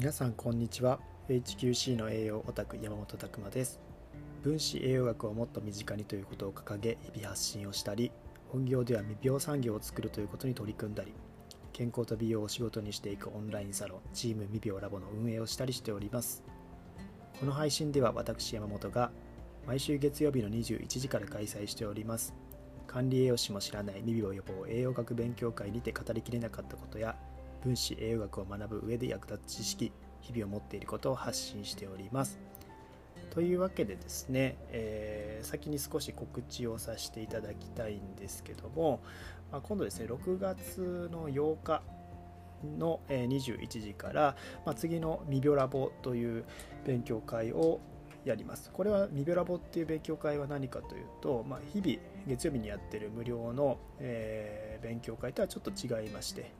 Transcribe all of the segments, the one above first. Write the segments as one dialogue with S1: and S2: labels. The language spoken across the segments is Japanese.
S1: 皆さんこんにちは。HQC の栄養オタク山本拓馬です。分子栄養学をもっと身近にということを掲げ日々発信をしたり本業では未病産業を作るということに取り組んだり健康と美容を仕事にしていくオンラインサロンチーム未病ラボの運営をしたりしております。この配信では私山本が毎週月曜日の21時から開催しております。管理栄養士も知らない未病予防栄養学勉強会にて語りきれなかったことや分子栄養学を学ぶ上で役立つ知識日々を持っていることを発信しておりますというわけでですね、えー、先に少し告知をさせていただきたいんですけども、まあ、今度ですね6月の8日の21時から、まあ、次の未病ラボという勉強会をやります。これは未病ラボっていう勉強会は何かというと、まあ、日々月曜日にやってる無料の、えー、勉強会とはちょっと違いまして、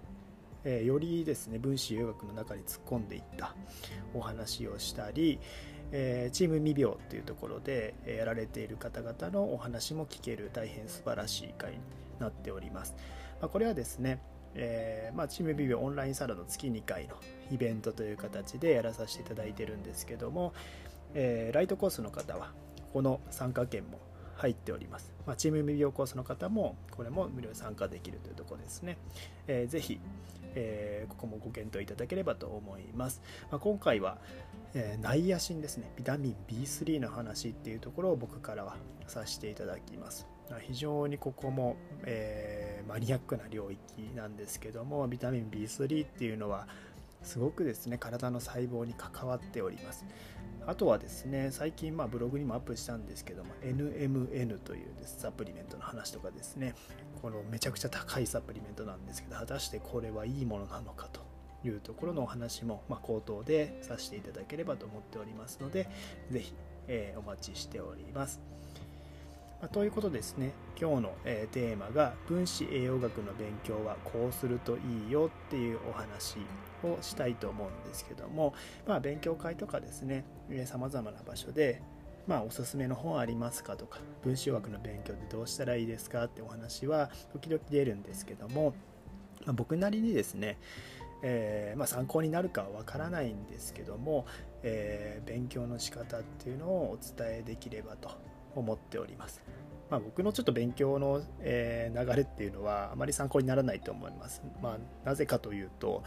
S1: えー、よりですね分子栄学の中に突っ込んでいったお話をしたり、えー、チーム未病というところでやられている方々のお話も聞ける大変素晴らしい会になっております。まあ、これはですねえー、まあ、チームビビオンラインサロンの月2回のイベントという形でやらさせていただいてるんですけども、えー、ライトコースの方はこの参加券も入っております。まあ、チーム未病コースの方もこれも無料参加できるというところですね。えー、ぜひ、えー、ここもご検討いただければと思います。まあ、今回は、えー、ナイアシンですね、ビタミン B3 の話っていうところを僕からはさせていただきます。非常にここも、えー、マニアックな領域なんですけども、ビタミン B3 っていうのはすごくですね、体の細胞に関わっております。あとはですね、最近まあブログにもアップしたんですけども、NMN というです、サプリメントの話とかですね、このめちゃくちゃ高いサプリメントなんですけど、果たしてこれはいいものなのかというところのお話も、まあ、口頭でさせていただければと思っておりますので、ぜひ、えー、お待ちしております。ま、ということですね、今日の、えー、テーマが分子栄養学の勉強はこうするといいよっていうお話をしたいと思うんですけども、まあ、勉強会とかですねさまざまな場所で、まあ、おすすめの本ありますかとか分子学の勉強でどうしたらいいですかってお話は時々出るんですけども、まあ、僕なりにですねえー、まあ、参考になるかはわからないんですけども、えー、勉強の仕方っていうのをお伝えできればと思っております。まあ、僕のちょっと勉強の、え、流れっていうのはあまり参考にならないと思います。まあ、なぜかというと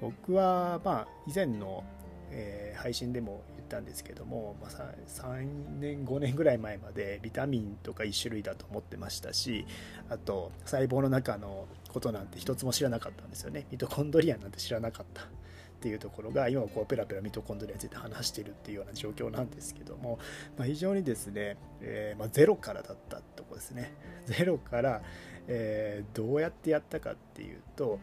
S1: 僕はまあ以前の、え、配信でも言ったんですけども、まあ、3年5年ぐらい前までビタミンとか1種類だと思ってましたしあと細胞の中のことなんて一つも知らなかったんですよねミトコンドリアなんて知らなかったっていうところが今こうペラペラミトコンドリアについて話しているっていうような状況なんですけども、まあ、非常にですね、えー、まあ、ゼロからだったとこですね。ゼロから、えー、どうやってやったかっていうと、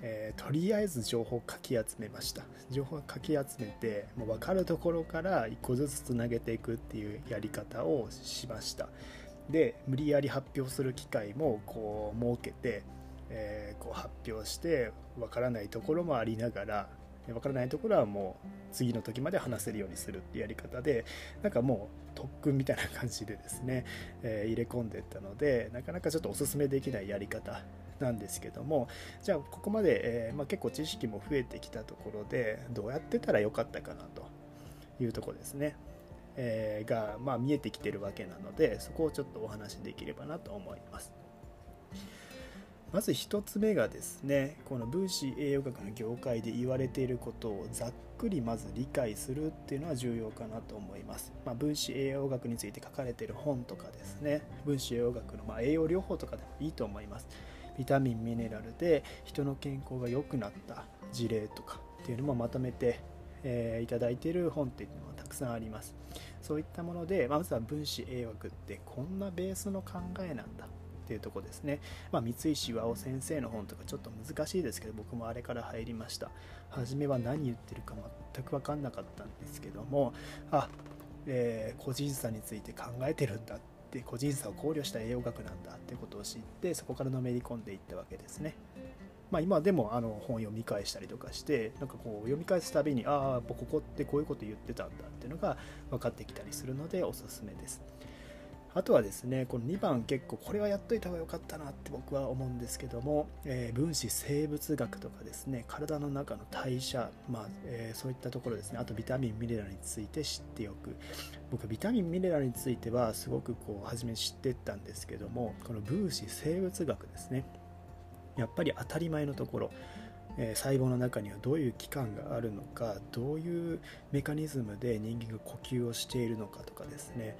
S1: えー、とりあえず情報をかき集めました。情報をかき集めてもう分かるところから1個ずつつなげていくっていうやり方をしました。で無理やり発表する機会もこう設けて、えー、こう発表して分からないところもありながら分からないところはもう次の時まで話せるようにするっていうやり方でなんかもう特訓みたいな感じでですね、えー、入れ込んでったのでなかなかちょっとおすすめできないやり方なんですけどもじゃあここまで、えー、まあ、結構知識も増えてきたところでどうやってたらよかったかなというとこですね、えー、が、まあ、見えてきてるわけなのでそこをちょっとお話しできればなと思います。まず1つ目がですねこの分子栄養学の業界で言われていることをざっくりまず理解するっていうのは重要かなと思います、まあ、分子栄養学について書かれている本とかですね。分子栄養学のま栄養療法とかでもいいと思います。ビタミンミネラルで人の健康が良くなった事例とかっていうのもまとめて、えー、いただいている本っていうのはたくさんあります。そういったもので、まずは分子栄養学ってこんなベースの考えなんだ。っていうとこですね。まあ、三石和夫先生の本とかちょっと難しいですけど、僕もあれから入りました。初めは何言ってるか全く分かんなかったんですけども、あ、えー、個人差について考えてるんだって、個人差を考慮した栄養学なんだってことを知って、そこからのめり込んでいったわけですね。まあ、今でもあの本読み返したりとかしてなんかこう読み返すたびにああここってこういうこと言ってたんだっていうのが分かってきたりするのでおすすめです。あとはですねこの2番結構これはやっといた方が良かったなって僕は思うんですけども、えー、分子生物学とかですね体の中の代謝、まあえー、そういったところですねあとビタミンミネラルについて知っておく。僕ビタミンミネラルについてはすごくこう初め知ってったんですけどもこの分子生物学ですねやっぱり当たり前のところえ細胞の中にはどういう器官があるのかどういうメカニズムで人間が呼吸をしているのかとかですね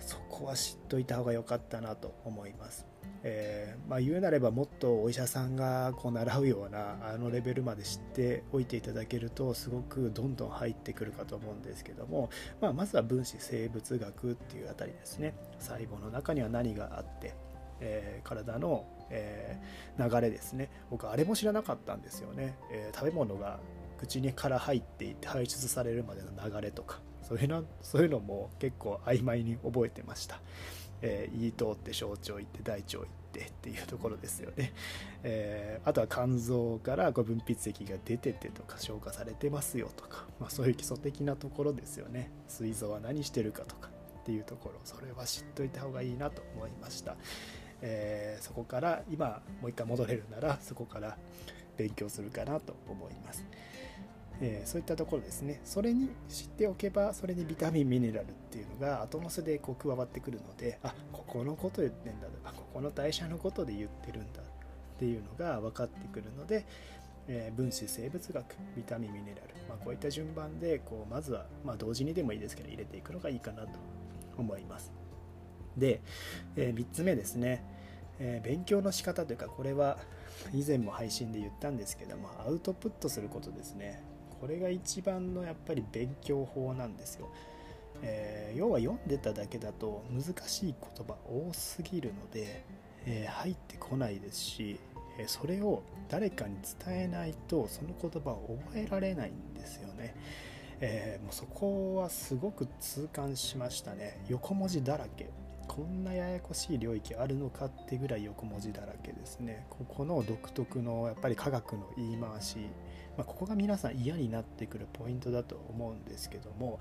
S1: そこは知っといた方が良かったなと思います。えー、まあ、言うなればもっとお医者さんがこう習うようなあのレベルまで知っておいていただけるとすごくどんどん入ってくるかと思うんですけども、まあ、まずは分子生物学っていうあたりですね。細胞の中には何があって、えー、体の、えー、流れですね。僕あれも知らなかったんですよね、え食べ物が口にから入っていって排出されるまでの流れとか。そういうのそういうのも結構曖昧に覚えてました。えー、胃通って小腸行って大腸行ってっていうところですよね、えー、あとは肝臓からこう分泌液が出ててとか消化されてますよとか、まあ、そういう基礎的なところですよね。膵臓は何してるかとかっていうところそれは知っといた方がいいなと思いました、えー、そこから今もう一回戻れるならそこから勉強するかなと思います。えー、そういったところですね。それに知っておけばそれにビタミンミネラルっていうのが後乗せでこう加わってくるのであここのこと言ってんだとかここの代謝のことで言ってるんだっていうのが分かってくるので、えー、分子生物学ビタミンミネラル、まあ、こういった順番でこうまずは、まあ、同時にでもいいですけど入れていくのがいいかなと思います。で、えー、3つ目ですね、え勉強の仕方というかこれは以前も配信で言ったんですけどもアウトプットすることですね。これが一番のやっぱり勉強法なんですよ、えー、要は読んでただけだと難しい言葉多すぎるので、えー、入ってこないですしそれを誰かに伝えないとその言葉を覚えられないんですよね、えー、もうそこはすごく痛感しましたね。横文字だらけ。こんなややこしい領域あるのかってぐらい横文字だらけですねここの独特のやっぱり科学の言い回しまあ、ここが皆さん嫌になってくるポイントだと思うんですけども、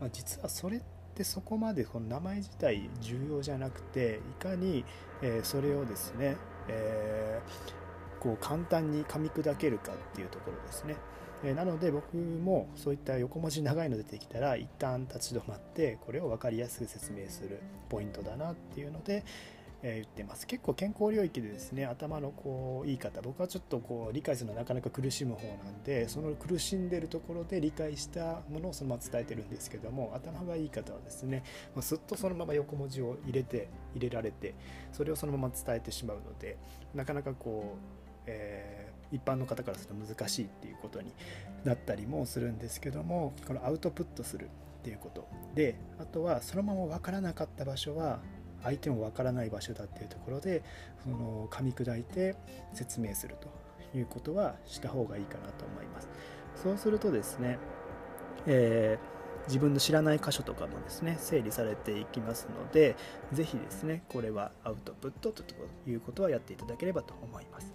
S1: まあ、実はそれってそこまでこの名前自体重要じゃなくていかに、えそれをですね、えー、こう簡単に噛み砕けるかっていうところですね。えなので僕もそういった横文字長いの出てきたら一旦立ち止まってこれを分かりやすく説明するポイントだなっていうので、え言ってます。結構健康領域でですね頭のこう言い方僕はちょっとこう理解するのはなかなか苦しむ方なんでその苦しんでるところで理解したものをそのまま伝えてるんですけども頭がいい方はですねすっとそのまま横文字を入れて入れられてそれをそのまま伝えてしまうのでなかなかこう、えー、一般の方からすると難しいっていうことになったりもするんですけどもこのアウトプットするっていうことであとはそのまま分からなかった場所は相手もわからない場所だっていうところでその噛み砕いて説明するということはした方がいいかなと思います。そうするとですね、えー、自分の知らない箇所とかもですね整理されていきますので是非ですねこれはアウトプットということはやっていただければと思います。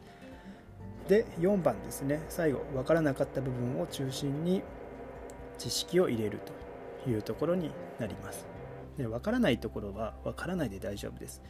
S1: で4番ですね。最後分からなかった部分を中心に知識を入れるというところになります。で分からないところは分からないで大丈夫です。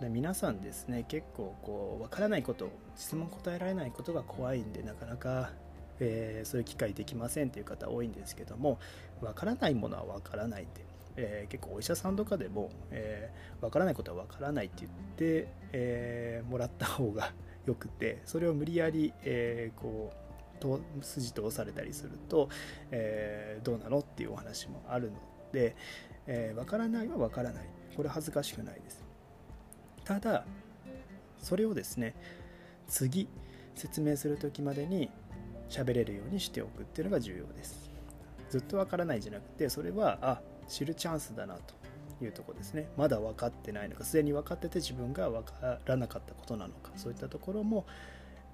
S1: で皆さんですね結構こう分からないこと質問答えられないことが怖いんでなかなか、えー、そういう機会できませんという方多いんですけども分からないものは分からないんで、えー、結構お医者さんとかでも、えー、分からないことは分からないって言って、えもらった方がよくてそれを無理やり、えーこう筋通されたりすると、えーどうなのっていうお話もあるので、えー、分からないは分からない。これ恥ずかしくないです。ただそれをですね次説明する時までに喋れるようにしておくっていうのが重要です。ずっと分からないじゃなくてそれはあ知るチャンスだなと。いうとこですね。まだ分かってないのかすでに分かってて自分が分からなかったことなのか。そういったところも、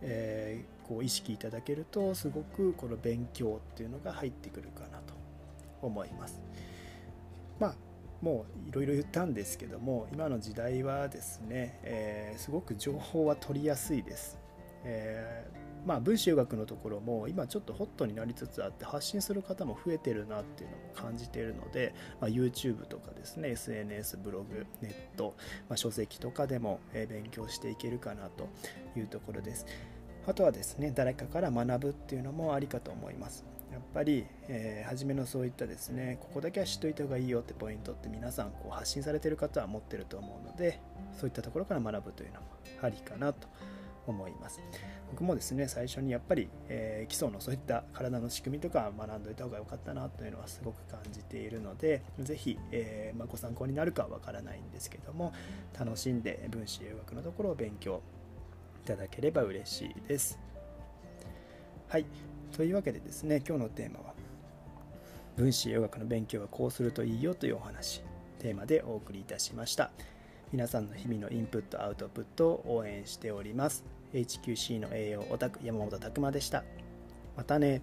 S1: えー、こう意識いただけるとすごくこの勉強っていうのが入ってくるかなと思います。まあもういろいろ言ったんですけども今の時代はですね、えー、すごく情報は取りやすいです、えまあ、分子留学のところも今ちょっとホットになりつつあって発信する方も増えてるなっていうのも感じているので、まあ、YouTube とかですね SNS ブログネット、まあ、書籍とかでも勉強していけるかなというところです。あとはですね誰かから学ぶっていうのもありかと思います。やっぱり、えー、初めのそういったですねここだけは知っといた方がいいよってポイントって皆さんこう発信されてる方は持ってると思うのでそういったところから学ぶというのもありかなと思います。僕もですね最初にやっぱり、えー、基礎のそういった体の仕組みとか学んどいた方が良かったなというのはすごく感じているので是非、えー、まあ、ご参考になるかわからないんですけども楽しんで分子栄学のところを勉強いただければ嬉しいです。はい。というわけでですね今日のテーマは分子栄養学の勉強はこうするといいよというお話テーマでお送りいたしました。皆さんの日々のインプットアウトプットを応援しております。HQC の栄養オタク山本拓馬でした。またね。